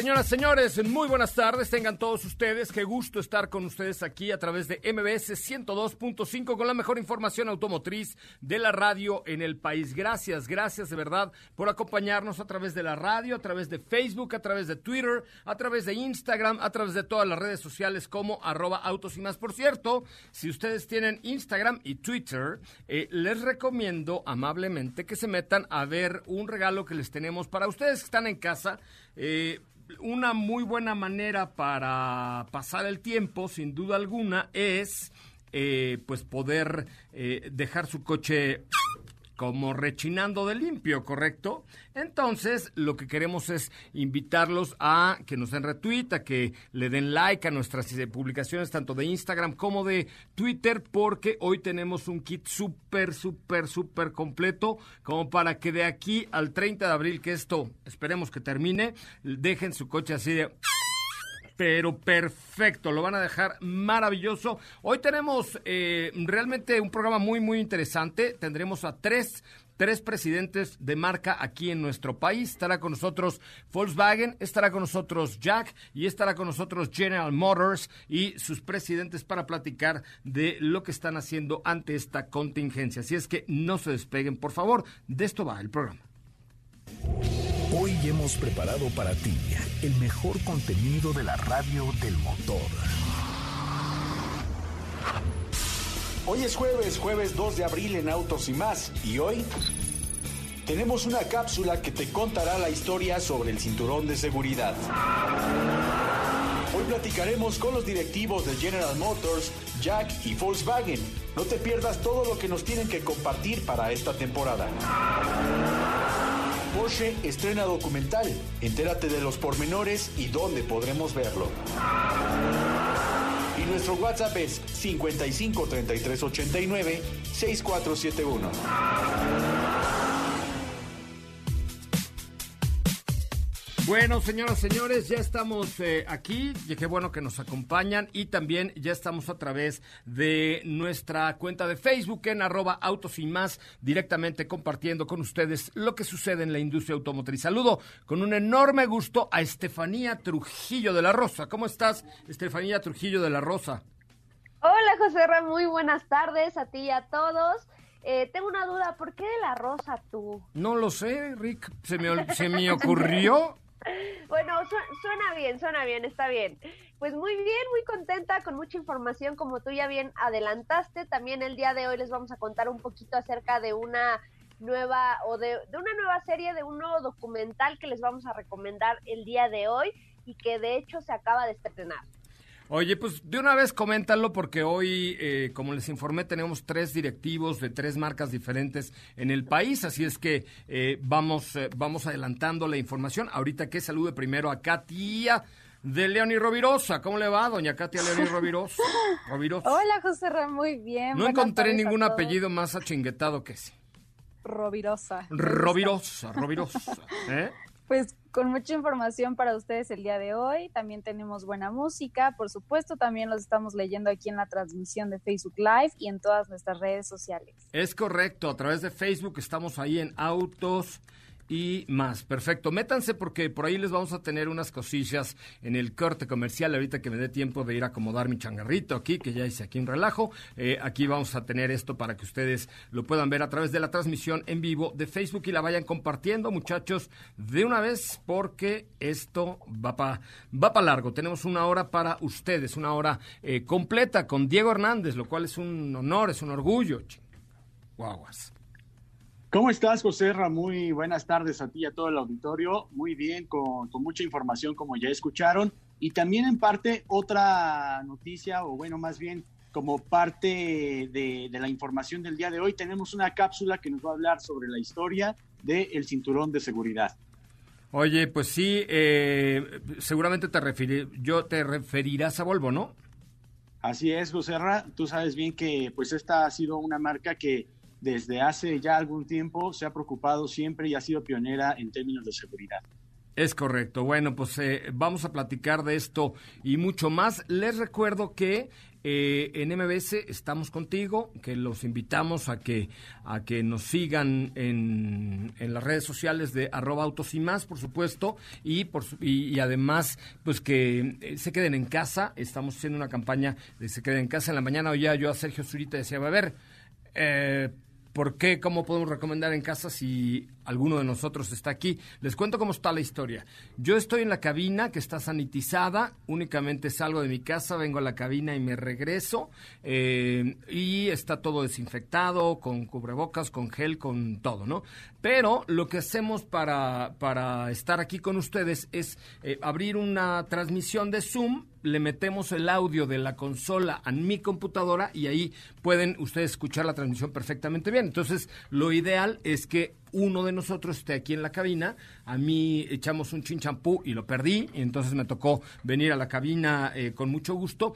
Señoras, señores, muy buenas tardes. Tengan todos ustedes. Qué gusto estar con ustedes aquí a través de MBS 102.5 con la mejor información automotriz de la radio en el país. Gracias, gracias de verdad por acompañarnos a través de la radio, a través de Facebook, a través de Twitter, a través de Instagram, a través de todas las redes sociales como arroba autos y más. Por cierto, si ustedes tienen Instagram y Twitter, eh, les recomiendo amablemente que se metan a ver un regalo que les tenemos para ustedes que están en casa. Eh, una muy buena manera para pasar el tiempo, sin duda alguna, es eh, pues poder eh, dejar su coche como rechinando de limpio, ¿correcto? Entonces, lo que queremos es invitarlos a que nos den retweet, a que le den like a nuestras publicaciones, tanto de Instagram como de Twitter, porque hoy tenemos un kit súper, súper, súper completo, como para que de aquí al 30 de abril, que esto esperemos que termine, dejen su coche así de pero perfecto, lo van a dejar maravilloso. Hoy tenemos eh, realmente un programa muy, muy interesante. Tendremos a tres tres presidentes de marca aquí en nuestro país. Estará con nosotros Volkswagen, estará con nosotros Jack y estará con nosotros General Motors y sus presidentes para platicar de lo que están haciendo ante esta contingencia. Así es que no se despeguen, por favor. De esto va el programa. Hoy hemos preparado para ti el mejor contenido de la radio del motor. Hoy es jueves, jueves 2 de abril en Autos y más. Y hoy tenemos una cápsula que te contará la historia sobre el cinturón de seguridad. Hoy platicaremos con los directivos de General Motors, Jack y Volkswagen. No te pierdas todo lo que nos tienen que compartir para esta temporada. Porsche estrena documental. Entérate de los pormenores y dónde podremos verlo. Y nuestro WhatsApp es 55 33 89 6471. Bueno, señoras, señores, ya estamos eh, aquí. Y qué bueno que nos acompañan. Y también ya estamos a través de nuestra cuenta de Facebook en arroba autos y más, directamente compartiendo con ustedes lo que sucede en la industria automotriz. Saludo con un enorme gusto a Estefanía Trujillo de la Rosa. ¿Cómo estás, Estefanía Trujillo de la Rosa? Hola, José Ra, muy buenas tardes a ti y a todos. Eh, tengo una duda, ¿por qué de la rosa tú? No lo sé, Rick. Se me, se me ocurrió. Bueno, suena bien, suena bien, está bien. Pues muy bien, muy contenta, con mucha información, como tú ya bien adelantaste. También el día de hoy les vamos a contar un poquito acerca de una nueva o de, de una nueva serie, de un nuevo documental que les vamos a recomendar el día de hoy y que de hecho se acaba de estrenar. Oye, pues de una vez coméntalo porque hoy, eh, como les informé, tenemos tres directivos de tres marcas diferentes en el país, así es que eh, vamos, eh, vamos adelantando la información. Ahorita que salude primero a Katia de Leoni Rovirosa. ¿Cómo le va, doña Katia Leoni Rovirosa? Hola, José Ramón, muy bien. No encontré ningún apellido más achinguetado que ese. Rovirosa. Rovirosa, Rovirosa. ¿eh? Pues con mucha información para ustedes el día de hoy. También tenemos buena música, por supuesto. También los estamos leyendo aquí en la transmisión de Facebook Live y en todas nuestras redes sociales. Es correcto, a través de Facebook estamos ahí en Autos y más. Perfecto. Métanse porque por ahí les vamos a tener unas cosillas en el corte comercial. Ahorita que me dé tiempo de ir a acomodar mi changarrito aquí, que ya hice aquí un relajo. Eh, aquí vamos a tener esto para que ustedes lo puedan ver a través de la transmisión en vivo de Facebook y la vayan compartiendo, muchachos, de una vez, porque esto va para va pa largo. Tenemos una hora para ustedes, una hora eh, completa con Diego Hernández, lo cual es un honor, es un orgullo. Guaguas. ¿Cómo estás, José Muy buenas tardes a ti y a todo el auditorio. Muy bien, con, mucha información, como ya escucharon. Y también en parte otra noticia, o bueno, más bien como parte de, la información del día de hoy, tenemos una cápsula que nos va a hablar sobre la historia del cinturón de seguridad. Oye, pues sí, eh, seguramente te, referir, yo te referirás a Volvo, ¿no? Así es, José Tú sabes bien que pues esta ha sido una marca que desde hace ya algún tiempo se ha preocupado siempre y ha sido pionera en términos de seguridad. Es correcto. Bueno, pues eh, vamos a platicar de esto y mucho más. Les recuerdo que eh, en MBS estamos contigo, que los invitamos a que, a que nos sigan en, en las redes sociales de arroba autos y más, por supuesto, y, por, y, además, pues que eh, se queden en casa. Estamos haciendo una campaña de se queden en casa. En la mañana oía yo a Sergio Zurita decía, a ver, eh, ¿Por qué? ¿Cómo podemos recomendar en casa si alguno de nosotros está aquí? Les cuento cómo está la historia. Yo estoy en la cabina que está sanitizada, únicamente salgo de mi casa, vengo a la cabina y me regreso eh, y está todo desinfectado, con cubrebocas, con gel, con todo, ¿no? Pero lo que hacemos para, para estar aquí con ustedes es eh, abrir una transmisión de Zoom le metemos el audio de la consola a mi computadora y ahí pueden ustedes escuchar la transmisión perfectamente bien. Entonces, lo ideal es que uno de nosotros esté aquí en la cabina. A mí echamos un chinchampú y lo perdí, y entonces me tocó venir a la cabina eh, con mucho gusto.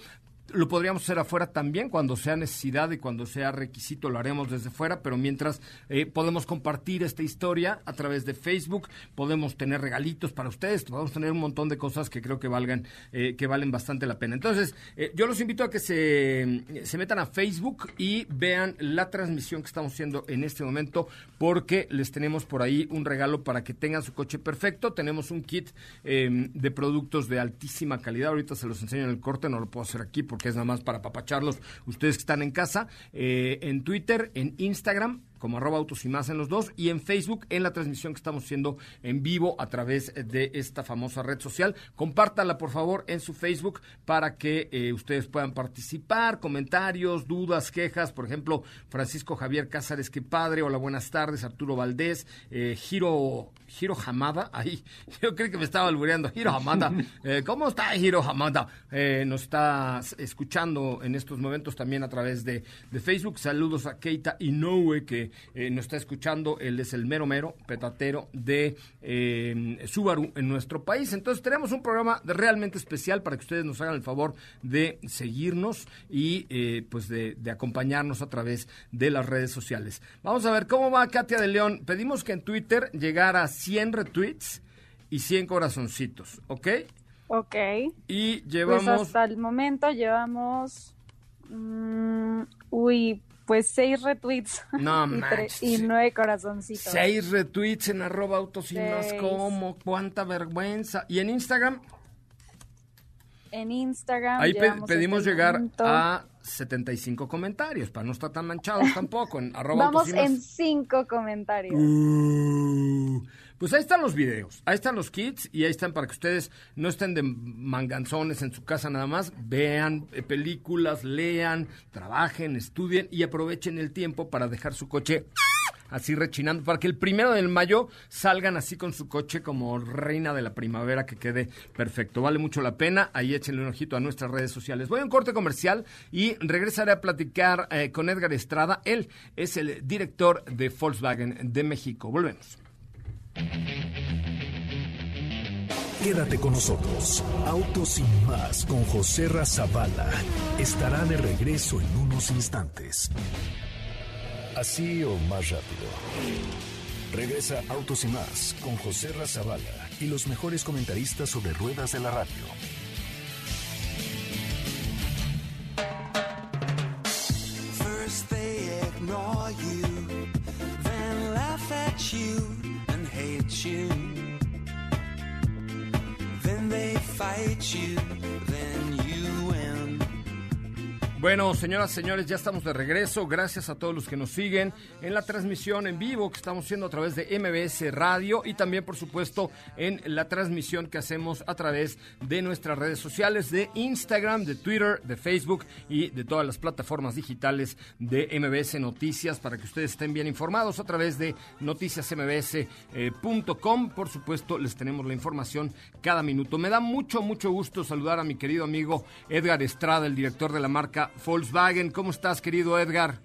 Lo podríamos hacer afuera también, cuando sea necesidad y cuando sea requisito lo haremos desde fuera, pero mientras eh, podemos compartir esta historia a través de Facebook, podemos tener regalitos para ustedes, podemos tener un montón de cosas que creo que valgan, eh, que valen bastante la pena. Entonces, eh, yo los invito a que se, se metan a Facebook y vean la transmisión que estamos haciendo en este momento, porque les tenemos por ahí un regalo para que tengan su coche perfecto. Tenemos un kit de productos de altísima calidad. Ahorita se los enseño en el corte, no lo puedo hacer aquí porque es nada más para papacharlos ustedes que están en casa, eh, en Twitter, en Instagram como arroba autos y más en los dos y en Facebook en la transmisión que estamos haciendo en vivo a través de esta famosa red social. Compártala por favor en su Facebook para que eh, ustedes puedan participar, comentarios, dudas, quejas. Por ejemplo, Francisco Javier Cázares, qué padre. Hola, buenas tardes. Arturo Valdés, eh, Giro, Giro Hamada. Ahí, yo creo que me estaba albureando. Giro Hamada. Eh, ¿Cómo está Giro Hamada? Eh, nos está escuchando en estos momentos también a través de, de Facebook. Saludos a Keita Inoue que eh, nos está escuchando. Él es el mero mero petatero de eh, Subaru en nuestro país. Entonces tenemos un programa realmente especial para que ustedes nos hagan el favor de seguirnos y eh, pues de, acompañarnos a través de las redes sociales. Vamos a ver cómo va Katia de León. Pedimos que en Twitter llegara a 100 retweets y 100 corazoncitos, ¿ok? Ok. Y pues llevamos... hasta el momento llevamos... Mm, uy, pues seis retweets. No y, y, nueve corazoncitos. Seis retweets en arroba autos y más como, cuánta vergüenza. ¿Y en Instagram? En Instagram. Ahí pedimos llegar a 75 comentarios, para no estar tan manchados tampoco. En arroba Vamos en cinco comentarios. Uh. Pues ahí están los videos, ahí están los kits y ahí están para que ustedes no estén de manganzones en su casa nada más, vean eh, películas, lean, trabajen, estudien y aprovechen el tiempo para dejar su coche así rechinando, para que el primero del mayo salgan así con su coche como reina de la primavera, que quede perfecto. Vale mucho la pena. Ahí échenle un ojito a nuestras redes sociales. Voy a un corte comercial y regresaré a platicar eh, con Edgar Estrada. Él es el director de Volkswagen de México. Volvemos. Quédate con nosotros. Autos sin más con José Razabala estará de regreso en unos instantes. Así o más rápido. Regresa Autos y más con José Razabala y los mejores comentaristas sobre ruedas de la radio. First they ignore you, then laugh at you and hate you. Then they fight you. Bueno, señoras, señores, ya estamos de regreso. Gracias a todos los que nos siguen en la transmisión en vivo que estamos haciendo a través de MBS Radio y también, por supuesto, en la transmisión que hacemos a través de nuestras redes sociales, de Instagram, de Twitter, de Facebook y de todas las plataformas digitales de MBS Noticias para que ustedes estén bien informados a través de noticiasmbs.com. Por supuesto, les tenemos la información cada minuto. Me da mucho, mucho gusto saludar a mi querido amigo Edgar Estrada, el director de la marca Volkswagen. ¿Cómo estás, querido Edgar?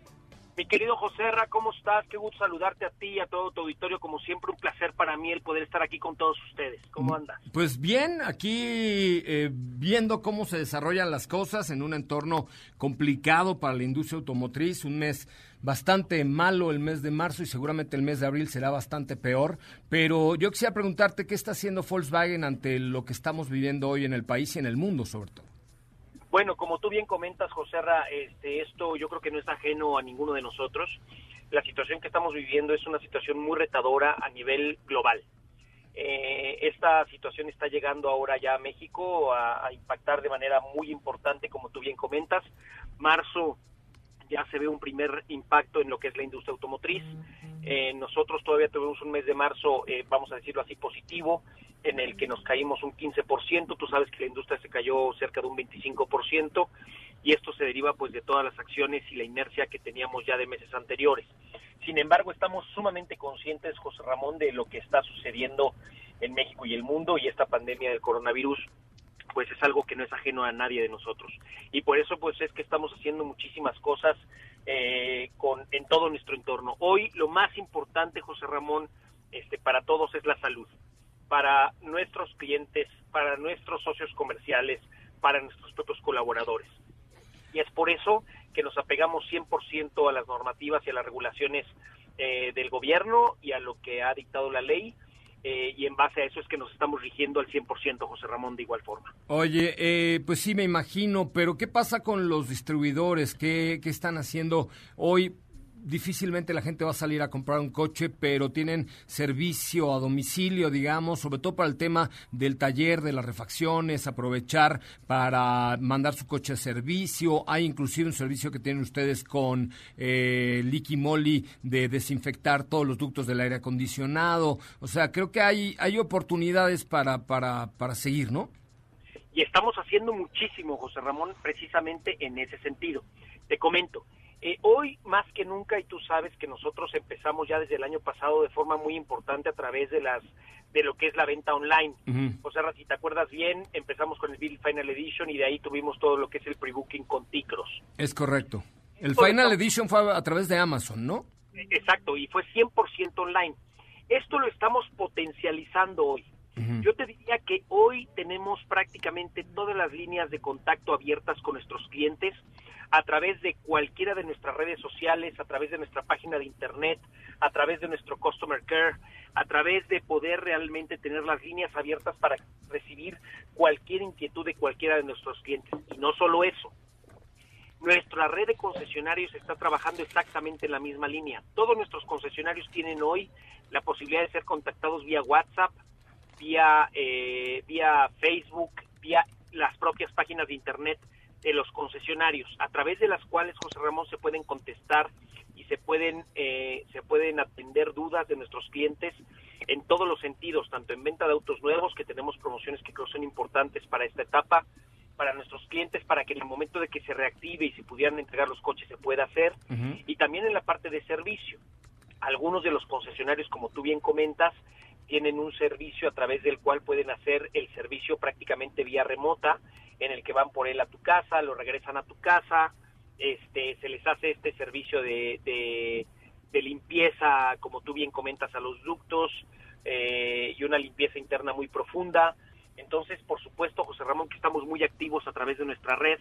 Mi querido José Ra, ¿cómo estás? Qué gusto saludarte a ti y a todo tu auditorio. Como siempre, un placer para mí el poder estar aquí con todos ustedes. ¿Cómo andas? Pues bien, aquí eh, viendo cómo se desarrollan las cosas en un entorno complicado para la industria automotriz, un mes bastante malo el mes de marzo y seguramente el mes de abril será bastante peor. Pero yo quisiera preguntarte qué está haciendo Volkswagen ante lo que estamos viviendo hoy en el país y en el mundo, sobre todo. Bueno, como tú bien comentas, José este, esto yo creo que no es ajeno a ninguno de nosotros. La situación que estamos viviendo es una situación muy retadora a nivel global. Eh, esta situación está llegando ahora ya a México a, a, impactar de manera muy importante, como tú bien comentas. Marzo ya se ve un primer impacto en lo que es la industria automotriz. Eh, nosotros todavía tuvimos un mes de marzo, eh, vamos a decirlo así, positivo, en el que nos caímos un 15%. Tú sabes que la industria se cayó cerca de un 25% y esto se deriva pues de todas las acciones y la inercia que teníamos ya de meses anteriores. Sin embargo, estamos sumamente conscientes, José Ramón, de lo que está sucediendo en México y el mundo y esta pandemia del coronavirus pues es algo que no es ajeno a nadie de nosotros. Y por eso pues es que estamos haciendo muchísimas cosas eh, con, en todo nuestro entorno. Hoy lo más importante, José Ramón, este, para todos es la salud. Para nuestros clientes, para nuestros socios comerciales, para nuestros propios colaboradores. Y es por eso que nos apegamos 100% a las normativas y a las regulaciones eh, del gobierno y a lo que ha dictado la ley eh, y en base a eso es que nos estamos rigiendo al 100%, José Ramón, de igual forma. Oye, eh, pues sí, me imagino, pero ¿qué pasa con los distribuidores? ¿Qué, qué están haciendo hoy? Difícilmente la gente va a salir a comprar un coche, pero tienen servicio a domicilio, digamos, sobre todo para el tema del taller, de las refacciones, aprovechar para mandar su coche a servicio. Hay inclusive un servicio que tienen ustedes con eh, Liqui Moly de desinfectar todos los ductos del aire acondicionado. O sea, creo que hay, hay oportunidades para, para, para seguir, ¿no? Y estamos haciendo muchísimo, José Ramón, precisamente en ese sentido. Te comento, eh, hoy más que nunca, y tú sabes que nosotros empezamos ya desde el año pasado de forma muy importante a través de las de lo que es la venta online. O sea, si te acuerdas bien, empezamos con el Bill Final Edition y de ahí tuvimos todo lo que es el pre-booking con Ticros. Es correcto. El Final Edition fue a través de Amazon, ¿no? Exacto, y fue 100% online. Esto lo estamos potencializando hoy. Yo te diría que hoy tenemos prácticamente todas las líneas de contacto abiertas con nuestros clientes a través de cualquiera de nuestras redes sociales, a través de nuestra página de internet, a través de nuestro customer care, a través de poder realmente tener las líneas abiertas para recibir cualquier inquietud de cualquiera de nuestros clientes. Y no solo eso, nuestra red de concesionarios está trabajando exactamente en la misma línea. Todos nuestros concesionarios tienen hoy la posibilidad de ser contactados vía WhatsApp, vía, eh, vía Facebook, vía las propias páginas de Internet de los concesionarios, a través de las cuales, José Ramón, se pueden contestar y se pueden, eh, se pueden atender dudas de nuestros clientes en todos los sentidos, tanto en venta de autos nuevos, que tenemos promociones que creo son importantes para esta etapa, para nuestros clientes, para que en el momento de que se reactive y se pudieran entregar los coches se pueda hacer, uh -huh. y también en la parte de servicio. Algunos de los concesionarios, como tú bien comentas, tienen un servicio a través del cual pueden hacer el servicio prácticamente vía remota, en el que van por él a tu casa, lo regresan a tu casa, este, se les hace este servicio de, de, limpieza, como tú bien comentas, a los ductos eh, y una limpieza interna muy profunda. Entonces, por supuesto, José Ramón, que estamos muy activos a través de nuestra red,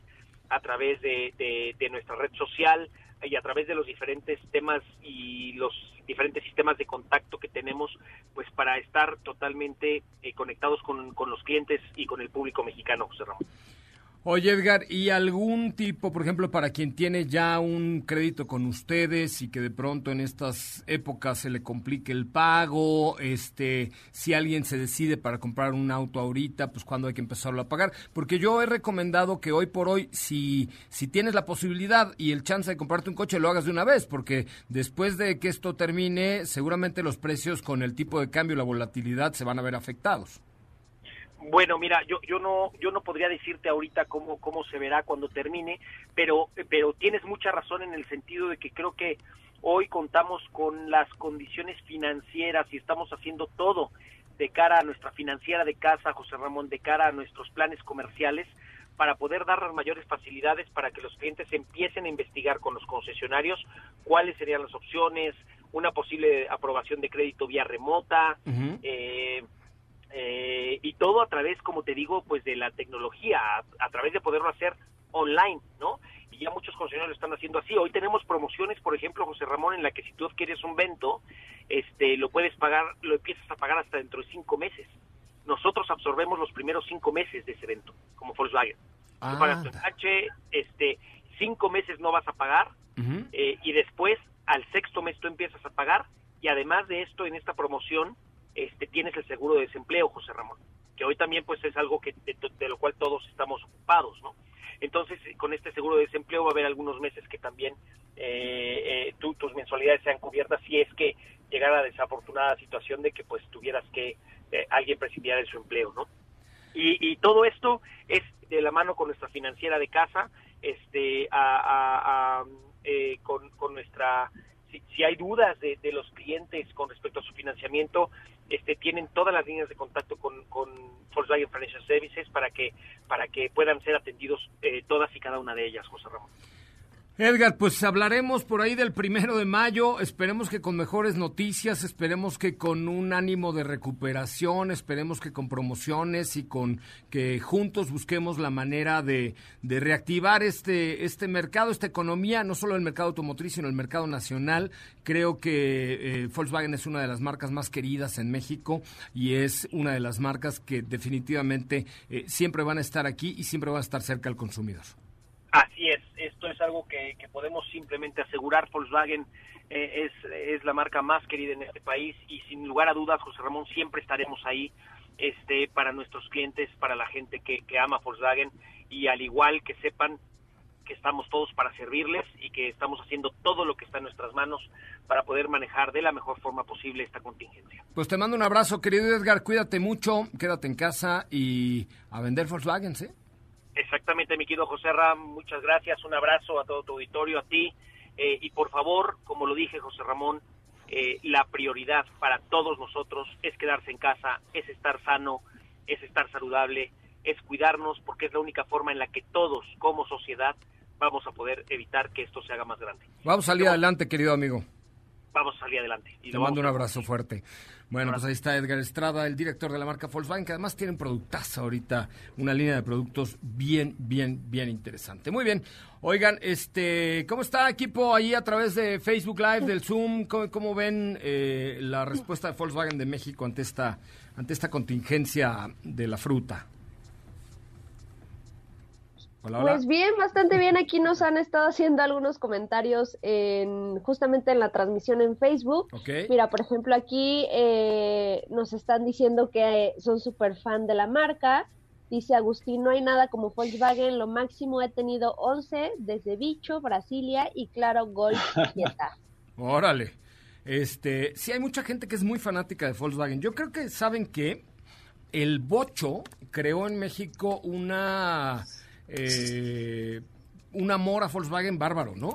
a través de nuestra red social, y a través de los diferentes temas y los diferentes sistemas de contacto que tenemos, pues para estar totalmente eh, conectados con, con los clientes y con el público mexicano, José. Oye, Edgar, ¿y algún tipo, por ejemplo, para quien tiene ya un crédito con ustedes y que de pronto en estas épocas se le complique el pago, este, si alguien se decide para comprar un auto ahorita, pues cuándo hay que empezarlo a pagar? Porque yo he recomendado que hoy por hoy, si, si tienes la posibilidad y el chance de comprarte un coche, lo hagas de una vez, porque después de que esto termine, seguramente los precios con el tipo de cambio y la volatilidad se van a ver afectados. Bueno, mira, yo yo no yo no podría decirte ahorita cómo cómo se verá cuando termine, pero pero tienes mucha razón en el sentido de que creo que hoy contamos con las condiciones financieras y estamos haciendo todo de cara a nuestra financiera de casa, José Ramón, de cara a nuestros planes comerciales para poder dar las mayores facilidades para que los clientes empiecen a investigar con los concesionarios cuáles serían las opciones, una posible aprobación de crédito vía remota, eh, eh, y todo a través, como te digo, pues de la tecnología, a, a, través de poderlo hacer online, ¿no? Y ya muchos concesionarios lo están haciendo así. Hoy tenemos promociones, por ejemplo, José Ramón, en la que si tú adquieres un vento, este, lo puedes pagar, lo empiezas a pagar hasta dentro de cinco meses. Nosotros absorbemos los primeros cinco meses de ese evento, como Volkswagen. Ah, Tú pagas tu enganche, este, cinco meses no vas a pagar, eh, y después, al sexto mes, tú empiezas a pagar, y además de esto, en esta promoción, este, tienes el seguro de desempleo, José Ramón, que hoy también pues es algo que de, lo cual todos estamos ocupados, ¿no? Entonces, con este seguro de desempleo va a haber algunos meses que también eh, eh, tú- tus mensualidades sean cubiertas si es que llegara la desafortunada situación de que pues tuvieras que eh, alguien prescindiera de su empleo, ¿no? Y, y todo esto es de la mano con nuestra financiera de casa, este, a, a- eh, con, nuestra, si, hay dudas de los clientes con respecto a su financiamiento, este, tienen todas las líneas de contacto con, con Volkswagen Financial Services para que, para que puedan ser atendidos eh, todas y cada una de ellas, José Ramón. Edgar, pues hablaremos por ahí del primero de mayo. Esperemos que con mejores noticias, esperemos que con un ánimo de recuperación, esperemos que con promociones y con que juntos busquemos la manera de, reactivar este, este mercado, esta economía, no solo el mercado automotriz, sino el mercado nacional. Creo que eh, Volkswagen es una de las marcas más queridas en México y es una de las marcas que definitivamente eh, siempre van a estar aquí y siempre van a estar cerca al consumidor. Así es, esto es algo que, podemos simplemente asegurar. Volkswagen eh, es, es la marca más querida en este país y sin lugar a dudas, José Ramón, siempre estaremos ahí este, para nuestros clientes, para la gente que, que ama Volkswagen y al igual que sepan que estamos todos para servirles y que estamos haciendo todo lo que está en nuestras manos para poder manejar de la mejor forma posible esta contingencia. Pues te mando un abrazo, querido Edgar. Cuídate mucho, quédate en casa y a vender Volkswagen, ¿sí? Exactamente, mi querido José Ram, muchas gracias, un abrazo a todo tu auditorio, a ti, eh, y por favor, como lo dije José Ramón, eh, la prioridad para todos nosotros es quedarse en casa, es estar sano, es estar saludable, es cuidarnos, porque es la única forma en la que todos, como sociedad, vamos a poder evitar que esto se haga más grande. Vamos a salir adelante, querido amigo. Vamos a salir adelante. Y Te mando un abrazo fuerte. Bueno, pues ahí está Edgar Estrada, el director de la marca Volkswagen, que además tienen productazo ahorita, una línea de productos bien, bien, bien interesante. Muy bien. Oigan, este, ¿cómo está equipo ahí a través de Facebook Live, del Zoom? ¿Cómo, cómo ven eh, la respuesta de Volkswagen de México ante esta, ante esta contingencia de la fruta? Hola, hola. Pues bien, bastante bien. Aquí nos han estado haciendo algunos comentarios en justamente en la transmisión en Facebook. Ok. Mira, por ejemplo, aquí eh, nos están diciendo que son súper fan de la marca. Dice Agustín, no hay nada como Volkswagen, lo máximo he tenido 11 desde Bicho, Brasilia y claro, Golf Jetta. Órale. Este, sí hay mucha gente que es muy fanática de Volkswagen. Yo creo que saben que el Bocho creó en México una eh, un amor a Volkswagen bárbaro, ¿no?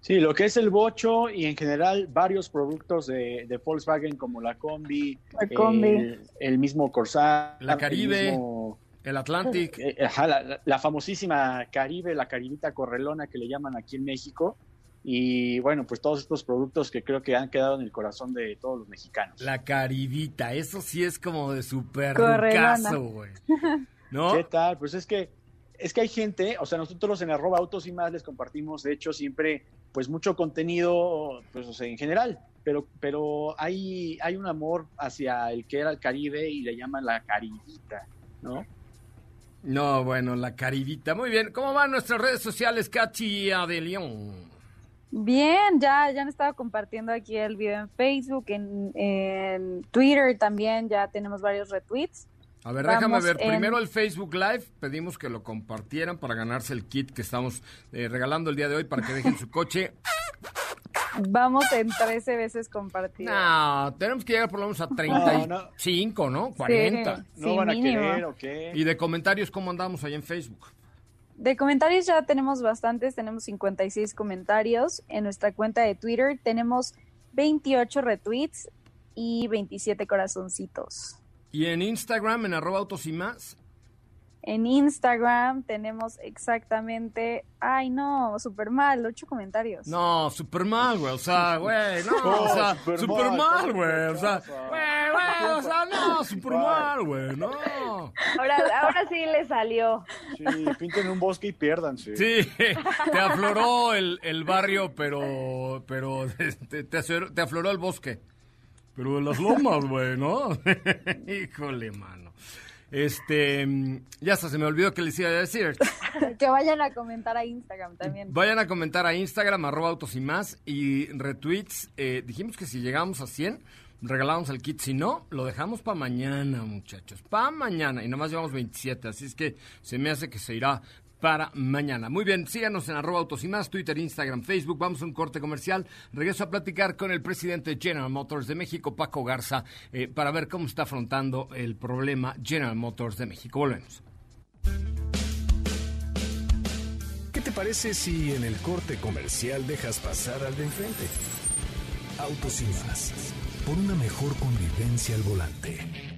Sí, lo que es el bocho y en general varios productos de, de Volkswagen como la Combi, La Combi. El, el mismo Corsair, La Caribe. el mismo- El Atlantic. eh, ajá, la, la- famosísima Caribe, la Caribita Correlona que le llaman aquí en México. Y bueno, pues todos estos productos que creo que han quedado en el corazón de todos los mexicanos. La Caribita, eso sí es como de super rucazo, güey. ¿No? ¿Qué tal? Pues es que es que hay gente, o sea, nosotros en arroba autos y más les compartimos, de hecho, siempre, pues mucho contenido, pues, o sea, en general, pero, pero hay, hay un amor hacia el que era el Caribe y le llaman la caribita, ¿no? No, bueno, la caribita. Muy bien. ¿Cómo van nuestras redes sociales, Katia de León? Bien, ya, ya han estado compartiendo aquí el video en Facebook, en, en Twitter también, ya tenemos varios retweets. A ver, déjame ver. en- Primero el Facebook Live. Pedimos que lo compartieran para ganarse el kit que estamos eh, regalando el día de hoy para que dejen su coche. Vamos en 13 veces compartido. No, tenemos que llegar por lo menos a 35, ¿no? 40. ¿No Sí, van a mínimo. querer o qué? Y de comentarios, ¿cómo andamos ahí en Facebook? De comentarios ya tenemos bastantes, tenemos 56 comentarios. En nuestra cuenta de Twitter tenemos 28 retweets y 27 corazoncitos. Y en Instagram, en arroba autos y más. En Instagram tenemos exactamente, ay no, súper mal, 8 comentarios. No, super mal, güey. O sea, güey, no, No, o sea, super super mal, mal, ¿qué güey. O sea, güey, güey, o sea, no, super mal, güey, no. Ahora, ahora sí le salió. Sí, pinten un bosque y piérdanse. Sí, te afloró el, el barrio, pero, pero te, te te afloró el bosque. Pero de las lomas, güey, ¿no? Híjole, mano. Este, ya hasta se me olvidó que les iba a decir. Que vayan a comentar a Instagram también. Vayan a comentar a Instagram, arroba autos y más, y retweets. Eh, dijimos que si llegamos a 100, regalamos el kit. Si no, lo dejamos para mañana, muchachos. Para mañana. Y nomás llevamos 27, así es que se me hace que se irá para mañana. Muy bien, síganos en arroba autos y más, Twitter, Instagram, Facebook. Vamos a un corte comercial. Regreso a platicar con el presidente de General Motors de México, Paco Garza, eh, para ver cómo está afrontando el problema General Motors de México. Volvemos. ¿Qué te parece si en el corte comercial dejas pasar al de enfrente? Autos. Por una mejor convivencia al volante.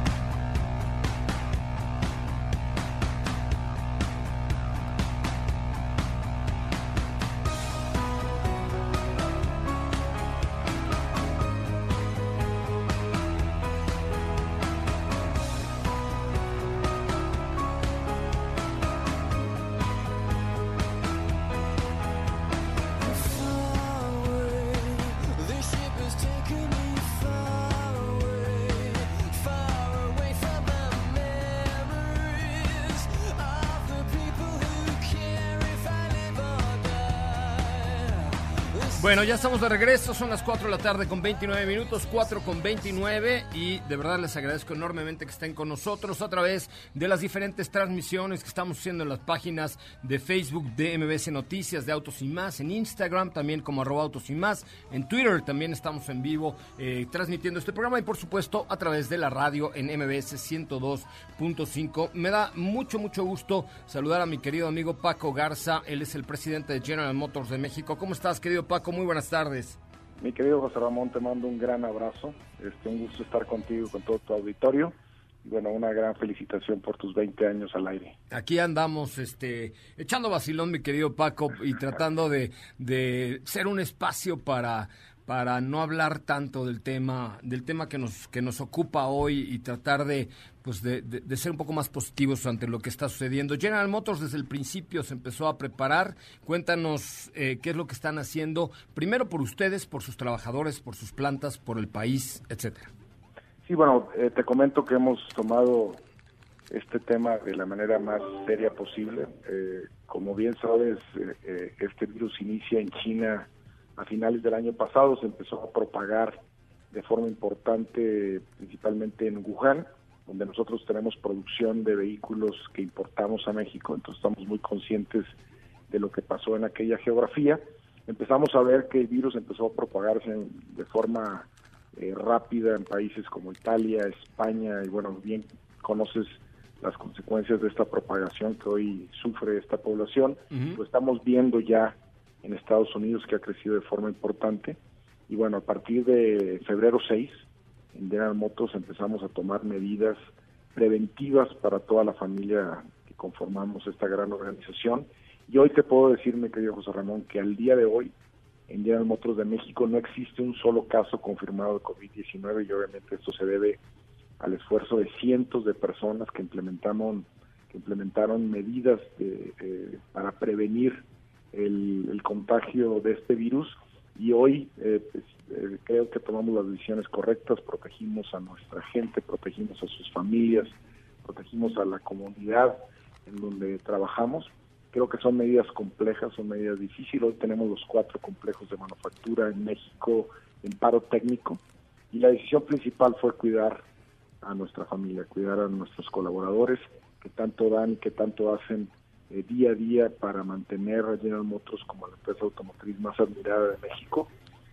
Bueno, ya estamos de regreso, son las 4 de la tarde con 29 minutos, 4 con 29 y de verdad les agradezco enormemente que estén con nosotros a través de las diferentes transmisiones que estamos haciendo en las páginas de Facebook de MBC Noticias, de Autos y Más, en Instagram también como arroba Autos y Más, en Twitter también estamos en vivo eh, transmitiendo este programa y por supuesto a través de la radio en MBS 102.5. Me da mucho, mucho gusto saludar a mi querido amigo Paco Garza, él es el presidente de General Motors de México. ¿Cómo estás, querido Paco? Muy buenas tardes. Mi querido José Ramón, te mando un gran abrazo. Este, un gusto estar contigo, con todo tu auditorio. Y bueno, una gran felicitación por tus 20 años al aire. Aquí andamos este, echando vacilón, mi querido Paco, y tratando de, de ser un espacio para, para no hablar tanto del tema, del tema que nos, que nos ocupa hoy y tratar de, pues de, de- ser un poco más positivos ante lo que está sucediendo. General Motors desde el principio se empezó a preparar. Cuéntanos eh, qué es lo que están haciendo, primero por ustedes, por sus trabajadores, por sus plantas, por el país, etcétera. Sí, bueno, eh, te comento que hemos tomado este tema de la manera más seria posible. Eh, como bien sabes, eh, eh, este virus inicia en China a finales del año pasado, se empezó a propagar de forma importante, principalmente en Wuhan, donde nosotros tenemos producción de vehículos que importamos a México, entonces estamos muy conscientes de lo que pasó en aquella geografía. Empezamos a ver que el virus empezó a propagarse de forma eh, rápida en países como Italia, España, y bueno, bien conoces las consecuencias de esta propagación que hoy sufre esta población. Lo estamos viendo ya en Estados Unidos que ha crecido de forma importante. Y bueno, a partir de febrero 6, en General Motors empezamos a tomar medidas preventivas para toda la familia que conformamos esta gran organización Y hoy te puedo decir, mi querido José Ramón, que al día de hoy en General Motors de México no existe un solo caso confirmado de COVID-19 y obviamente esto se debe al esfuerzo de cientos de personas que implementaron, que implementaron medidas de, eh, para prevenir el, el, contagio de este virus y hoy eh, pues, eh, creo que tomamos las decisiones correctas, protegimos a nuestra gente, protegimos a sus familias, protegimos a la comunidad en donde trabajamos Creo que son medidas complejas, son medidas difíciles. Hoy tenemos los cuatro complejos de manufactura en México en paro técnico y la decisión principal fue cuidar a nuestra familia, cuidar a nuestros colaboradores que tanto dan, que tanto hacen eh, día a día para mantener a General Motors como la empresa automotriz más admirada de México.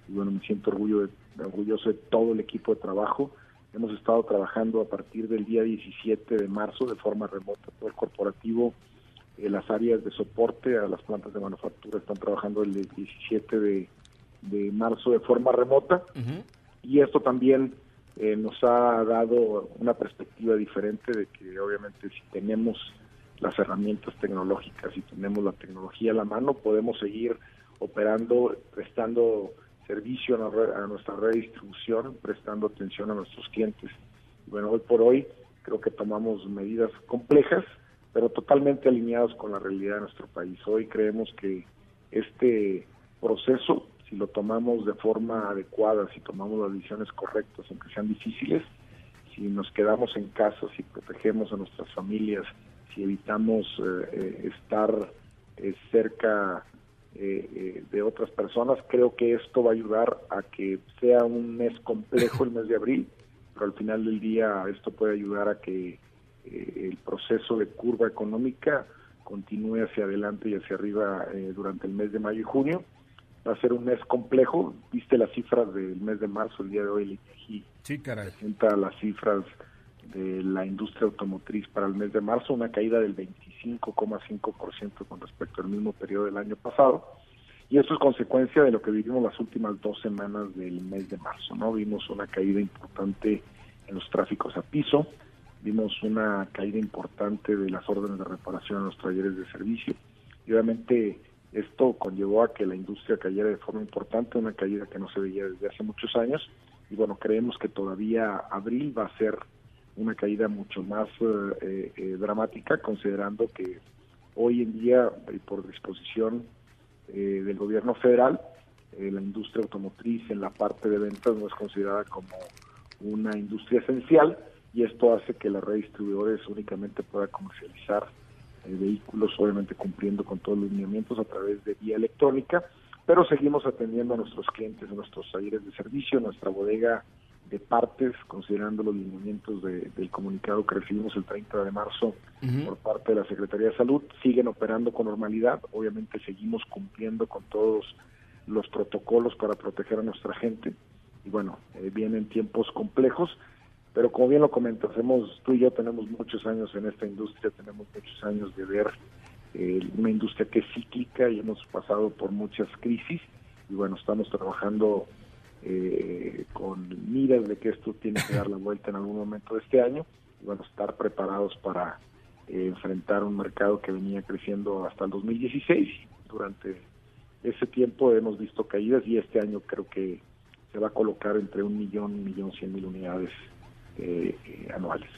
Y bueno, me siento orgullo de, orgulloso de todo el equipo de trabajo. Hemos estado trabajando a partir del día 17 de marzo de forma remota, todo el corporativo eh, las áreas de soporte a las plantas de manufactura están trabajando el 17 de, marzo de forma remota y esto también eh, nos ha dado una perspectiva diferente de que obviamente si tenemos las herramientas tecnológicas y tenemos la tecnología a la mano podemos seguir operando, prestando servicio a, a nuestra red distribución, prestando atención a nuestros clientes. Bueno, hoy por hoy creo que tomamos medidas complejas, pero totalmente alineados con la realidad de nuestro país. Hoy creemos que este proceso, si lo tomamos de forma adecuada, si tomamos las decisiones correctas, aunque sean difíciles, si nos quedamos en casa, si protegemos a nuestras familias, si evitamos eh, eh, estar eh, cerca de otras personas, creo que esto va a ayudar a que sea un mes complejo el mes de abril, pero al final del día esto puede ayudar a que eh, el proceso de curva económica continúe hacia adelante y hacia arriba eh, durante el mes de mayo y junio. Va a ser un mes complejo. Viste las cifras del mes de marzo, el día de hoy el INEGI sí, presenta las cifras de la industria automotriz para el mes de marzo, una caída del 25,5% con respecto al mismo periodo del año pasado. Y esto es consecuencia de lo que vivimos las últimas dos semanas del mes de marzo, ¿no? Vimos una caída importante en los tráficos a piso, vimos una caída importante de las órdenes de reparación en los talleres de servicio y obviamente esto conllevó a que la industria cayera de forma importante, una caída que no se veía desde hace muchos años y bueno, creemos que todavía abril va a ser una caída mucho más eh, eh, dramática considerando que hoy en día y por disposición eh, del gobierno federal la industria automotriz en la parte de ventas no es considerada como una industria esencial y esto hace que la red de distribuidores únicamente pueda comercializar eh, vehículos, obviamente cumpliendo con todos los lineamientos a través de vía electrónica, pero seguimos atendiendo a nuestros clientes, a nuestros talleres de servicio, nuestra bodega de partes, considerando los lineamientos del comunicado que recibimos el 30 de marzo por parte de la Secretaría de Salud, siguen operando con normalidad, obviamente seguimos cumpliendo con todos los protocolos para proteger a nuestra gente. Y bueno, eh, vienen tiempos complejos, pero como bien lo comentas, hemos, tú y yo tenemos muchos años en esta industria, tenemos muchos años de ver eh, una industria que es cíclica y hemos pasado por muchas crisis. Y bueno, estamos trabajando eh, con miras de que esto tiene que dar la vuelta en algún momento de este año y bueno, estar preparados para eh, enfrentar un mercado que venía creciendo hasta el 2016. Durante ese tiempo hemos visto caídas y este año creo que se va a colocar entre un millón, un millón cien mil unidades eh, anuales.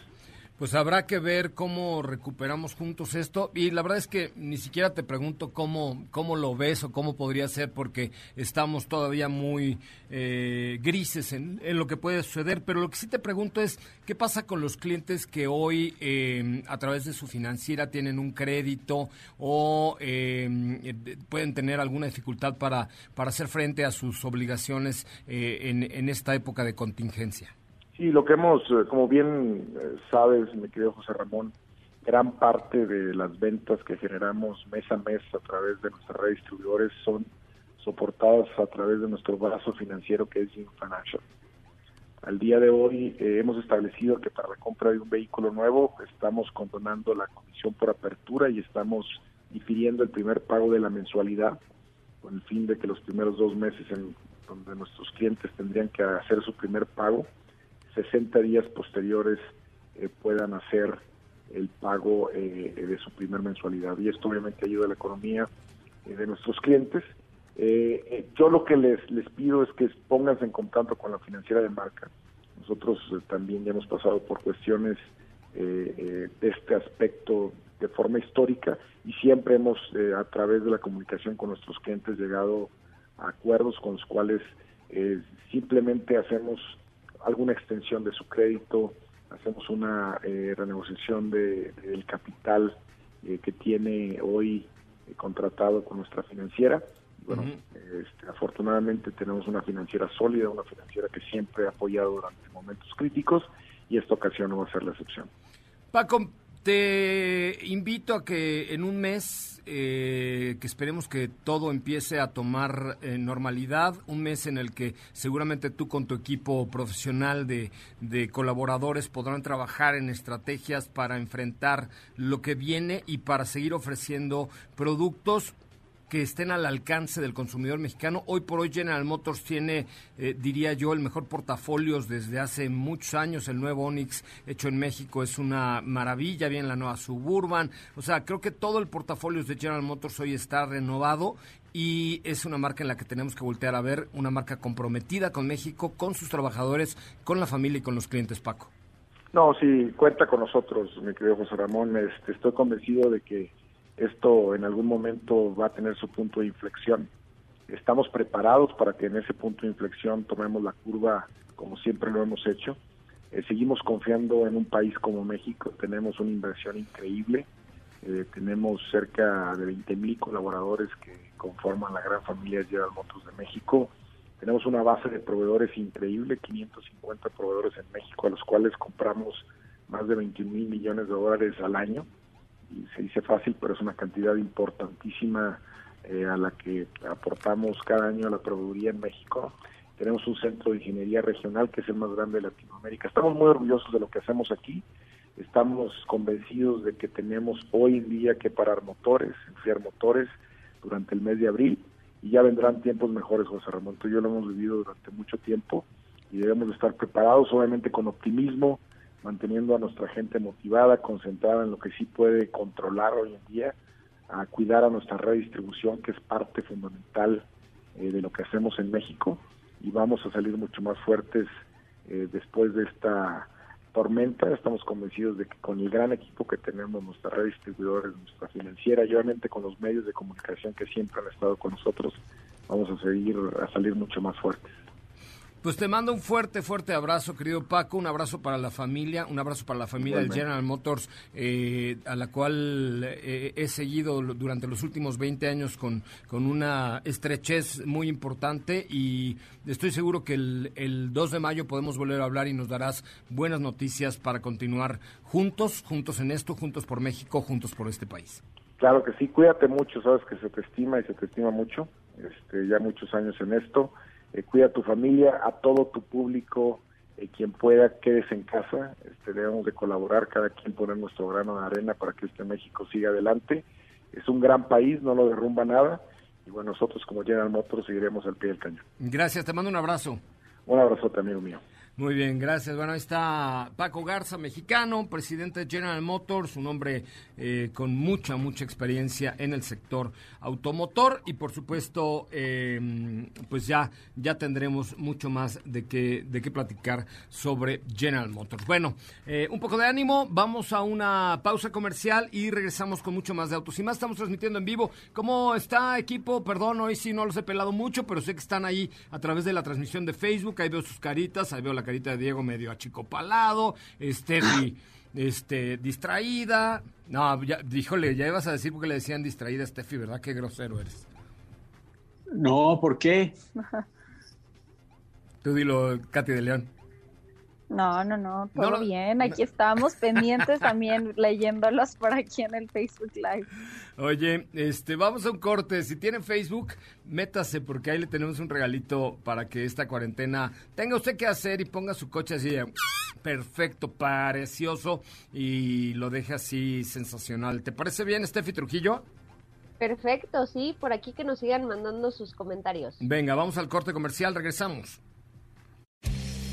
Pues habrá que ver cómo recuperamos juntos esto y la verdad es que ni siquiera te pregunto cómo, cómo lo ves o cómo podría ser porque estamos todavía muy eh, grises en, lo que puede suceder, pero lo que sí te pregunto es qué pasa con los clientes que hoy eh, a través de su financiera tienen un crédito o pueden tener alguna dificultad para, para hacer frente a sus obligaciones en, en esta época de contingencia. Sí, lo que hemos, eh, como bien eh, sabes, mi querido José Ramón, gran parte de las ventas que generamos mes a mes a través de nuestra red de son soportadas a través de nuestro brazo financiero que es Financial. Al día de hoy eh, hemos establecido que para la compra de un vehículo nuevo estamos condonando la comisión por apertura y estamos difiriendo el primer pago de la mensualidad con el fin de que los primeros dos meses en donde nuestros clientes tendrían que hacer su primer pago 60 días posteriores eh, puedan hacer el pago eh, de su primer mensualidad. Y esto obviamente ayuda a la economía eh, de nuestros clientes. Eh, eh, yo lo que les, les pido es que pónganse en contacto con la financiera de marca. Nosotros también ya hemos pasado por cuestiones de este aspecto de forma histórica y siempre hemos, a través de la comunicación con nuestros clientes, llegado a acuerdos con los cuales simplemente hacemos alguna extensión de su crédito, hacemos una eh, renegociación de, del capital eh, que tiene hoy eh, contratado con nuestra financiera. Bueno, este, afortunadamente tenemos una financiera sólida, una financiera que siempre ha apoyado durante momentos críticos y esta ocasión no va a ser la excepción. Paco, te invito a que en un mes, eh, que esperemos que todo empiece a tomar eh, normalidad, un mes en el que seguramente tú con tu equipo profesional de, de colaboradores podrán trabajar en estrategias para enfrentar lo que viene y para seguir ofreciendo productos que estén al alcance del consumidor mexicano. Hoy por hoy General Motors tiene, eh, diría yo, el mejor portafolio desde hace muchos años. El nuevo Onix hecho en México es una maravilla, bien la nueva Suburban. O sea, creo que todo el portafolio de General Motors hoy está renovado y es una marca en la que tenemos que voltear a ver, una marca comprometida con México, con sus trabajadores, con la familia y con los clientes, Paco. No, sí, cuenta con nosotros, mi querido José Ramón. Este, estoy convencido de que esto en algún momento va a tener su punto de inflexión. Estamos preparados para que en ese punto de inflexión tomemos la curva como siempre lo hemos hecho. Eh, seguimos confiando en un país como México, tenemos una inversión increíble, eh, tenemos cerca de 20 mil colaboradores que conforman la gran familia General Motors de México, tenemos una base de proveedores increíble, 550 proveedores en México, a los cuales compramos más de 21 mil millones de dólares al año se dice fácil, pero es una cantidad importantísima eh, a la que aportamos cada año a la proveeduría en México. Tenemos un centro de ingeniería regional que es el más grande de Latinoamérica. Estamos muy orgullosos de lo que hacemos aquí. Estamos convencidos de que tenemos hoy en día que parar motores, enfriar motores durante el mes de abril y ya vendrán tiempos mejores, José Ramón. Tú y yo lo hemos vivido durante mucho tiempo y debemos de estar preparados, obviamente con optimismo, manteniendo a nuestra gente motivada, concentrada en lo que sí puede controlar hoy en día, a cuidar a nuestra redistribución, que es parte fundamental eh, de lo que hacemos en México, y vamos a salir mucho más fuertes eh, después de esta tormenta. Estamos convencidos de que con el gran equipo que tenemos, nuestra red distribuidores, nuestra financiera, y obviamente con los medios de comunicación que siempre han estado con nosotros, vamos a seguir a salir mucho más fuertes. Pues te mando un fuerte, fuerte abrazo, querido Paco, un abrazo para la familia, un abrazo para la familia de Igualmente. General Motors, eh, a la cual eh, he seguido durante los últimos 20 años con, con una estrechez muy importante y estoy seguro que el, el 2 de mayo podemos volver a hablar y nos darás buenas noticias para continuar juntos, juntos en esto, juntos por México, juntos por este país. Claro que sí, cuídate mucho, sabes que se te estima y se te estima mucho, este, ya muchos años en esto. Eh, cuida a tu familia, a todo tu público, eh, quien pueda, quédese en casa. Este, debemos de colaborar, cada quien poner nuestro grano de arena para que este México siga adelante. Es un gran país, no lo derrumba nada. Y bueno, nosotros como General Motors seguiremos al pie del cañón. Gracias, te mando un abrazo. Un abrazote, amigo mío. Muy bien, gracias. Bueno, ahí está Paco Garza, mexicano, presidente de General Motors, un hombre eh, con mucha, mucha experiencia en el sector automotor y por supuesto, eh, pues ya, ya tendremos mucho más de qué, de qué platicar sobre General Motors. Bueno, eh, un poco de ánimo, vamos a una pausa comercial y regresamos con mucho más de autos y más. Estamos transmitiendo en vivo. ¿Cómo está equipo? Perdón, hoy sí no los he pelado mucho, pero sé que están ahí a través de la transmisión de Facebook. Ahí veo sus caritas, ahí veo la carita de Diego medio achicopalado, Steffi este, distraída. No, ya, híjole, ya ibas a decir porque le decían distraída a Steffi, ¿verdad? Qué grosero eres. No, ¿por qué? Tú dilo, Katy de León. No, no, no, todo No, bien. Aquí estamos pendientes también leyéndolos por aquí en el Facebook Live. Oye, este, vamos a un corte. Si tienen Facebook, métase porque ahí le tenemos un regalito para que esta cuarentena tenga usted que hacer y ponga su coche así perfecto, precioso y lo deje así sensacional. ¿Te parece bien, Steffi Trujillo? Perfecto, sí, por aquí que nos sigan mandando sus comentarios. Venga, vamos al corte comercial, regresamos.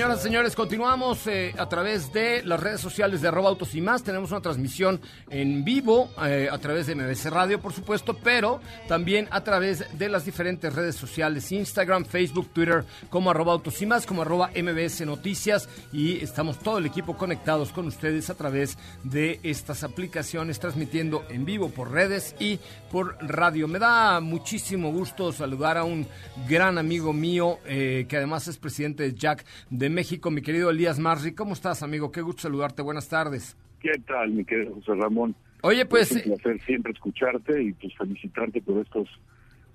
Señoras y señores, continuamos eh, a través de las redes sociales de arroba autos y más. Tenemos una transmisión en vivo eh, a través de MBC Radio, por supuesto, pero también a través de las diferentes redes sociales, Instagram, Facebook, Twitter, como arroba autos y más, como arroba MBS Noticias. Y estamos todo el equipo conectados con ustedes a través de estas aplicaciones, transmitiendo en vivo por redes y por radio. Me da muchísimo gusto saludar a un gran amigo mío, eh, que además es presidente de Jack de México, mi querido Elías Marri. ¿Cómo estás, amigo? Qué gusto saludarte. Buenas tardes. ¿Qué tal, mi querido José Ramón? Oye, pues... Es un placer siempre escucharte y pues felicitarte por estos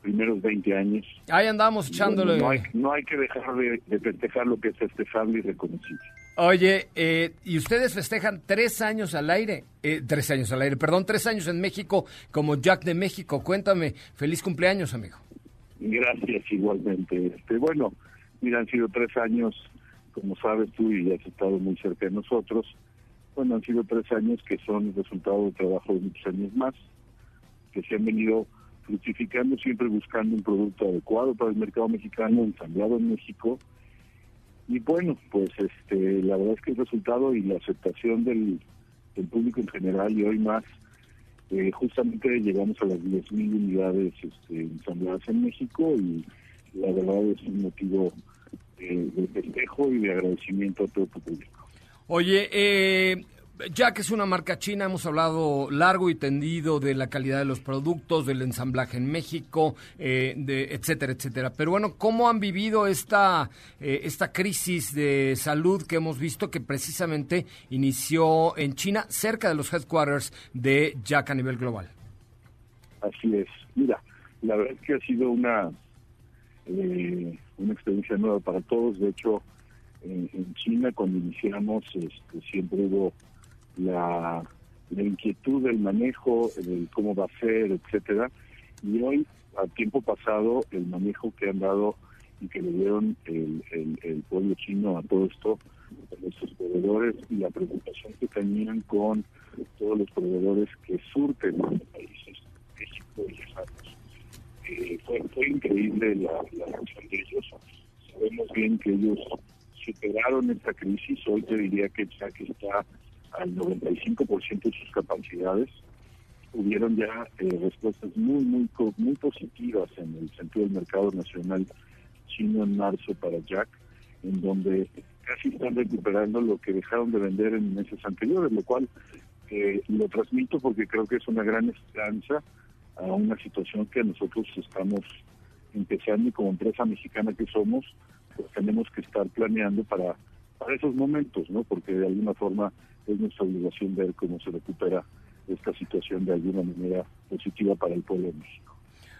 primeros 20 años. Ahí andamos echándole. No hay, no hay que dejar de, de festejar lo que es festejable y reconocible. Oye, eh, y ustedes festejan tres años al aire, eh, tres años al aire, perdón, tres años en México como Jack de México. Cuéntame, feliz cumpleaños, amigo. Gracias igualmente. Este, bueno, mira, han sido tres años, como sabes tú y has estado muy cerca de nosotros. Bueno, han sido tres años que son el resultado del trabajo de muchos años más, que se han venido fructificando siempre buscando un producto adecuado para el mercado mexicano, ensamblado en México. Y bueno, pues este, la verdad es que el resultado y la aceptación del, del público en general y hoy más, eh, justamente llegamos a las 10.000 unidades este, ensambladas en México y la verdad es un motivo de festejo y de agradecimiento a todo tu público. Oye, eh, Jack es una marca china, hemos hablado largo y tendido de la calidad de los productos, del ensamblaje en México, eh, de, etcétera, etcétera. Pero bueno, ¿cómo han vivido esta, eh, esta crisis de salud que hemos visto que precisamente inició en China, cerca de los headquarters de Jack a nivel global? Así es. Mira, la verdad es que ha sido una, eh, una experiencia nueva para todos. De hecho, en, China cuando iniciamos este, siempre hubo la, inquietud del manejo, del cómo va a ser, etcétera. Y hoy, a tiempo pasado, el manejo que han dado y que le dieron el, el, el pueblo chino a todo esto, a estos proveedores y la preocupación que tenían con todos los proveedores que surten los países, México y lejanos. Eh, fue, fue increíble la, la de ellos. Sabemos bien que ellos superaron esta crisis. Hoy te diría que Jack está al 95% de sus capacidades. Hubieron ya eh, respuestas muy, muy, muy positivas en el sentido del mercado nacional chino en marzo para Jack, en donde casi están recuperando lo que dejaron de vender en meses anteriores, lo cual eh, lo transmito porque creo que es una gran esperanza a una situación que nosotros estamos empezando y como empresa mexicana que somos, pues tenemos que estar planeando para, para esos momentos, ¿no? Porque de alguna forma es nuestra obligación ver cómo se recupera esta situación de alguna manera positiva para el pueblo de México.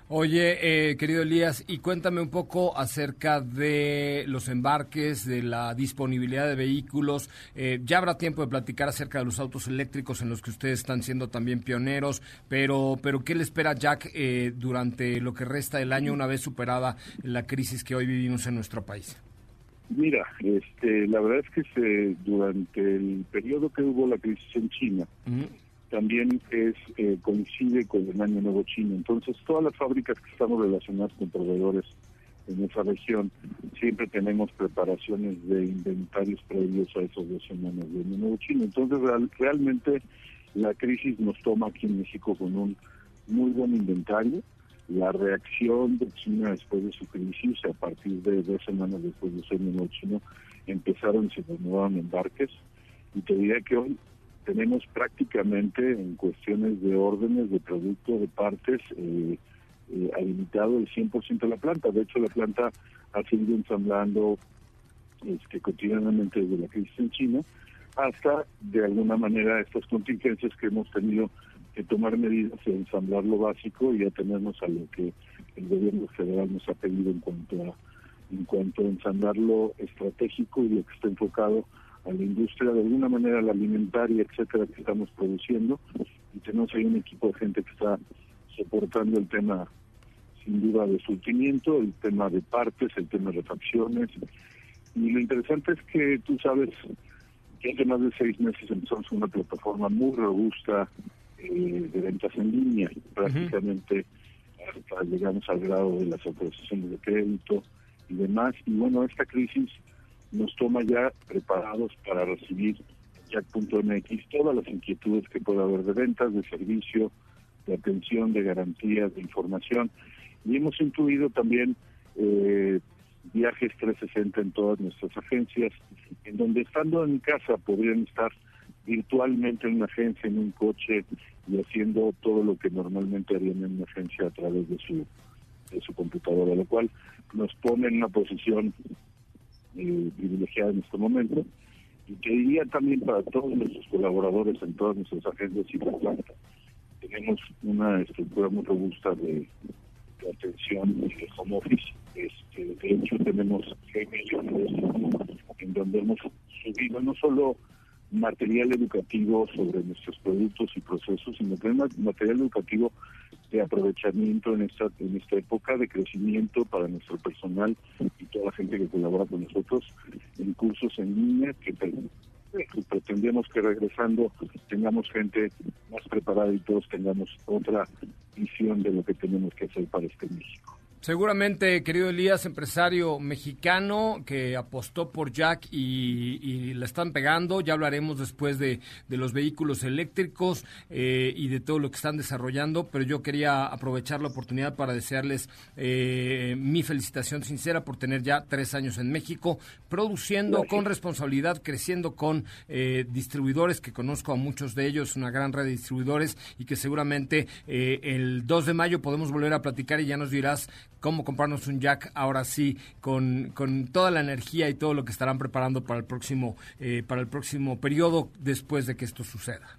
Oye, eh, querido Elías, y cuéntame un poco acerca de los embarques, de la disponibilidad de vehículos. Eh, ya habrá tiempo de platicar acerca de los autos eléctricos en los que ustedes están siendo también pioneros, pero, pero ¿qué le espera Jack eh, durante lo que resta del año una vez superada la crisis que hoy vivimos en nuestro país? Mira, este, la verdad es que se, durante el periodo que hubo la crisis en China, también es eh, coincide con el Año Nuevo Chino. Entonces, todas las fábricas que estamos relacionadas con proveedores en esa región, siempre tenemos preparaciones de inventarios previos a esos dos semanas de Año Nuevo Chino. Entonces, real- realmente la crisis nos toma aquí en México con un muy buen inventario. La reacción de China después de su crisis, a partir de dos semanas después de ese Año Nuevo Chino, empezaron y se renovaron embarques. Y te diría que hoy tenemos prácticamente en cuestiones de órdenes, de producto, de partes, eh, eh, habilitado el 100% de la planta. De hecho, la planta ha seguido ensamblando este, cotidianamente desde la crisis en China hasta, de alguna manera, estas contingencias que hemos tenido que tomar medidas de ensamblar lo básico y atenernos a lo que el gobierno federal nos ha pedido en cuanto a en cuanto a ensamblar lo estratégico y lo que está enfocado a la industria, de alguna manera la alimentaria, etcétera, que estamos produciendo. Y tenemos ahí un equipo de gente que está soportando el tema, sin duda, de surtimiento, el tema de partes, el tema de refacciones. Y lo interesante es que tú sabes que hace más de seis meses empezamos una plataforma muy robusta eh, de ventas en línea. Prácticamente hasta llegamos al grado de las autorizaciones de crédito y demás. Y bueno, esta crisis nos toma ya preparados para recibir Jack.mx todas las inquietudes que pueda haber de ventas, de servicio, de atención, de garantías, de información. Y hemos incluido también eh, viajes 360 en todas nuestras agencias, en donde estando en casa podrían estar virtualmente en una agencia, en un coche y haciendo todo lo que normalmente harían en una agencia a través de su de su computadora, lo cual nos pone en una posición eh, privilegiada en este momento. Y te diría también para todos nuestros colaboradores en todas nuestras agencias y la planta, tenemos una estructura muy robusta de, atención y de home office. Este, de hecho, tenemos Gmail en donde hemos subido no solo material educativo sobre nuestros productos y procesos, sino también ma- material educativo de aprovechamiento en esta en esta época de crecimiento para nuestro personal y toda la gente que colabora con nosotros en cursos en línea que, que pretendemos que regresando tengamos gente más preparada y todos tengamos otra visión de lo que tenemos que hacer para este México. Seguramente, querido Elías, empresario mexicano que apostó por Jack y, y la están pegando. Ya hablaremos después de, de los vehículos eléctricos eh, y de todo lo que están desarrollando, pero yo quería aprovechar la oportunidad para desearles eh, mi felicitación sincera por tener ya tres años en México, produciendo Gracias. con responsabilidad, creciendo con eh, distribuidores, que conozco a muchos de ellos, una gran red de distribuidores, y que seguramente eh, el 2 de mayo podemos volver a platicar y ya nos dirás cómo comprarnos un Jack ahora sí, con, con toda la energía y todo lo que estarán preparando para el próximo, eh, para el próximo periodo después de que esto suceda.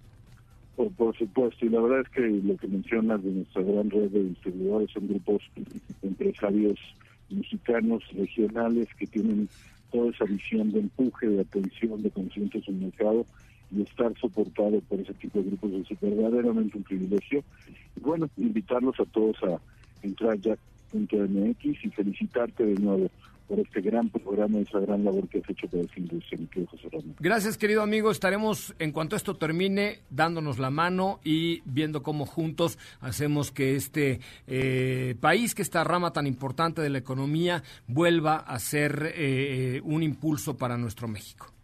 Por, por supuesto, y la verdad es que lo que mencionas de nuestra gran red de distribuidores son grupos empresarios mexicanos, regionales, que tienen toda esa visión de empuje, de atención, de conocimiento de su mercado, y estar soportado por ese tipo de grupos es verdaderamente un privilegio. Y bueno, invitarlos a todos a entrar a jack.mx y felicitarte de nuevo por este gran programa y esa gran labor que has hecho para esa industria, mi querido José Ramón. Gracias, querido amigo. Estaremos, en cuanto esto termine, dándonos la mano y viendo cómo juntos hacemos que este eh, país, que esta rama tan importante de la economía, vuelva a ser eh, un impulso para nuestro México.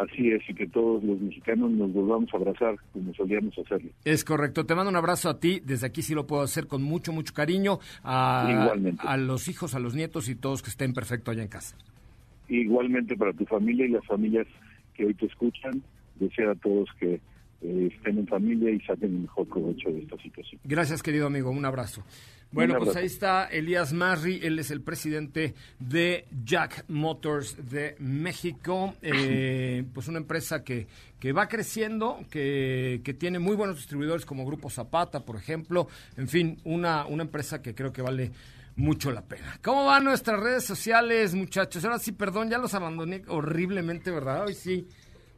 Así es, y que todos los mexicanos nos volvamos a abrazar como solíamos hacerlo. Es correcto. Te mando un abrazo a ti. Desde aquí sí lo puedo hacer con mucho, mucho cariño. A, Igualmente. a los hijos, a los nietos y todos que estén perfecto allá en casa. Igualmente para tu familia y las familias que hoy te escuchan, desear a todos que eh, estén en familia y saquen el mejor provecho de esta situación. Gracias, querido amigo. Un abrazo. Bueno, pues ahí está Elías Marri, él es el presidente de Jack Motors de México, eh, pues una empresa que, que va creciendo, que, que tiene muy buenos distribuidores como Grupo Zapata, por ejemplo, en fin, una, una empresa que creo que vale mucho la pena. ¿Cómo van nuestras redes sociales, muchachos? Ahora sí, perdón, ya los abandoné horriblemente, ¿verdad? Hoy sí.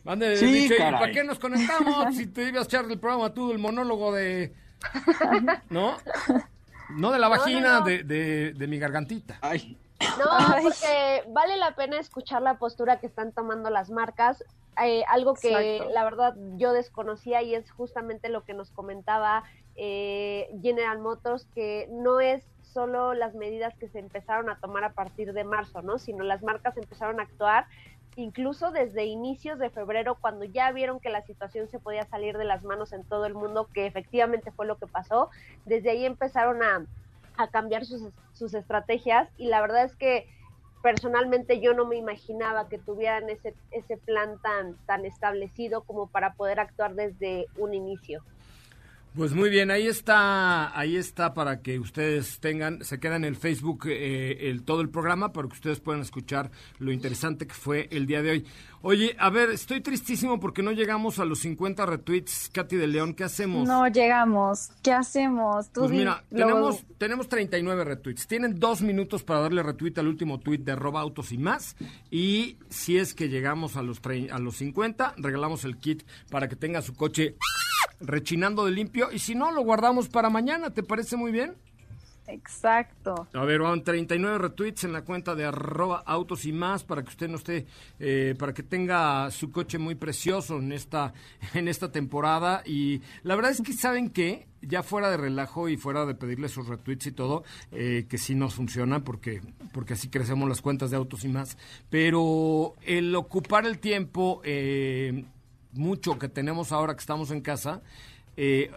Van de Sí, dicho, ¿y caray. ¿para qué nos conectamos? si te ibas a echar el programa tú, el monólogo de... ¿No? No de la No, vagina, no, no. De, de, de mi gargantita. Ay, No, porque vale la pena escuchar la postura que están tomando las marcas. Eh, algo que Exacto. la verdad yo desconocía y es justamente lo que nos comentaba eh, General Motors, que no es solo las medidas que se empezaron a tomar a partir de marzo, ¿no? Sino las marcas empezaron a actuar incluso desde inicios de febrero, cuando ya vieron que la situación se podía salir de las manos en todo el mundo, que efectivamente fue lo que pasó, desde ahí empezaron a, cambiar sus, sus estrategias y la verdad es que personalmente yo no me imaginaba que tuvieran ese, ese plan tan, tan establecido como para poder actuar desde un inicio. Pues muy bien, ahí está, ahí está para que ustedes tengan, se queda en el Facebook eh, el, todo el programa para que ustedes puedan escuchar lo interesante que fue el día de hoy. Oye, a ver, estoy tristísimo porque no llegamos a los 50 retweets, Katy de León, ¿qué hacemos? No llegamos. ¿Qué hacemos? Tú Pues mira, lo- tenemos, tenemos 39 retweets. Tienen dos minutos para darle retweet al último tweet de arroba autos y más. Y si es que llegamos a los, a los 50, regalamos el kit para que tenga su coche rechinando de limpio. Y si no, lo guardamos para mañana. ¿Te parece muy bien? Exacto. A ver, van 39 retweets en la cuenta de arroba autos y más para que usted no esté, eh, para que tenga su coche muy precioso en esta, en esta temporada. Y la verdad es que saben que ya fuera de relajo y fuera de pedirle sus retweets y todo, eh, que sí nos funciona porque, porque así crecemos las cuentas de autos y más. Pero el ocupar el tiempo, eh, mucho que tenemos ahora que estamos en casa, eh,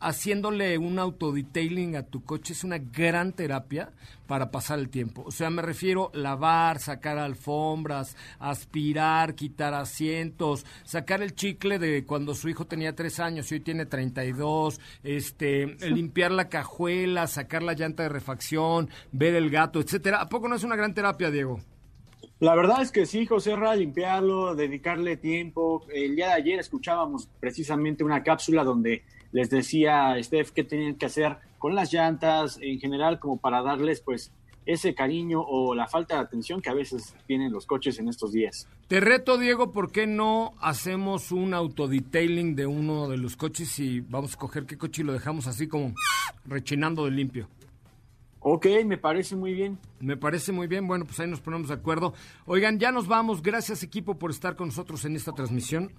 haciéndole un autodetailing a tu coche es una gran terapia para pasar el tiempo. O sea, me refiero lavar, sacar alfombras, aspirar, quitar asientos, sacar el chicle de cuando su hijo tenía tres años y hoy tiene 32, este, limpiar la cajuela, sacar la llanta de refacción, ver el gato, etcétera. ¿A poco no es una gran terapia, Diego? La verdad es que sí, José Ra, limpiarlo, dedicarle tiempo. El día de ayer escuchábamos precisamente una cápsula donde les decía Steph qué tenían que hacer con las llantas en general como para darles pues ese cariño o la falta de atención que a veces tienen los coches en estos días. Te reto, Diego, ¿por qué no hacemos un autodetailing de uno de los coches y vamos a coger qué coche y lo dejamos así como rechinando de limpio? Ok, me parece muy bien. Me parece muy bien. Bueno, pues ahí nos ponemos de acuerdo. Oigan, ya nos vamos. Gracias, equipo, por estar con nosotros en esta transmisión.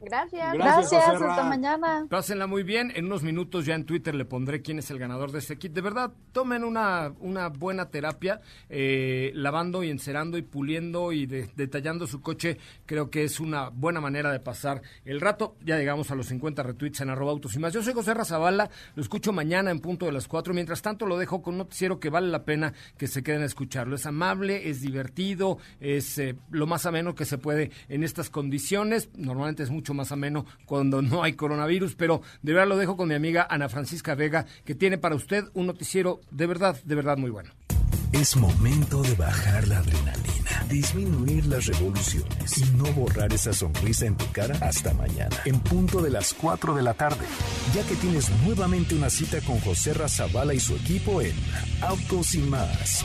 Gracias. Gracias, hasta mañana. Pásenla muy bien. En unos minutos ya en Twitter le pondré quién es el ganador de este kit. De verdad, tomen una, una buena terapia, eh, lavando y encerando y puliendo y de- detallando su coche. Creo que es una buena manera de pasar el rato. Ya llegamos a los 50 retweets en arroba autos y más. Yo soy José Razabala. Lo escucho mañana en punto de las 4. Mientras tanto, lo dejo con un noticiero que vale la pena que se queden a escucharlo. Es amable, es divertido, es eh, lo más ameno que se puede en estas condiciones. Normalmente es mucho más ameno cuando no hay coronavirus, pero de verdad lo dejo con mi amiga Ana Francisca Vega, que tiene para usted un noticiero de verdad, de verdad muy bueno. Es momento de bajar la adrenalina, disminuir las revoluciones y no borrar esa sonrisa en tu cara hasta mañana, en punto de las 4 de la tarde, ya que tienes nuevamente una cita con José Razabala y su equipo en Autos y más.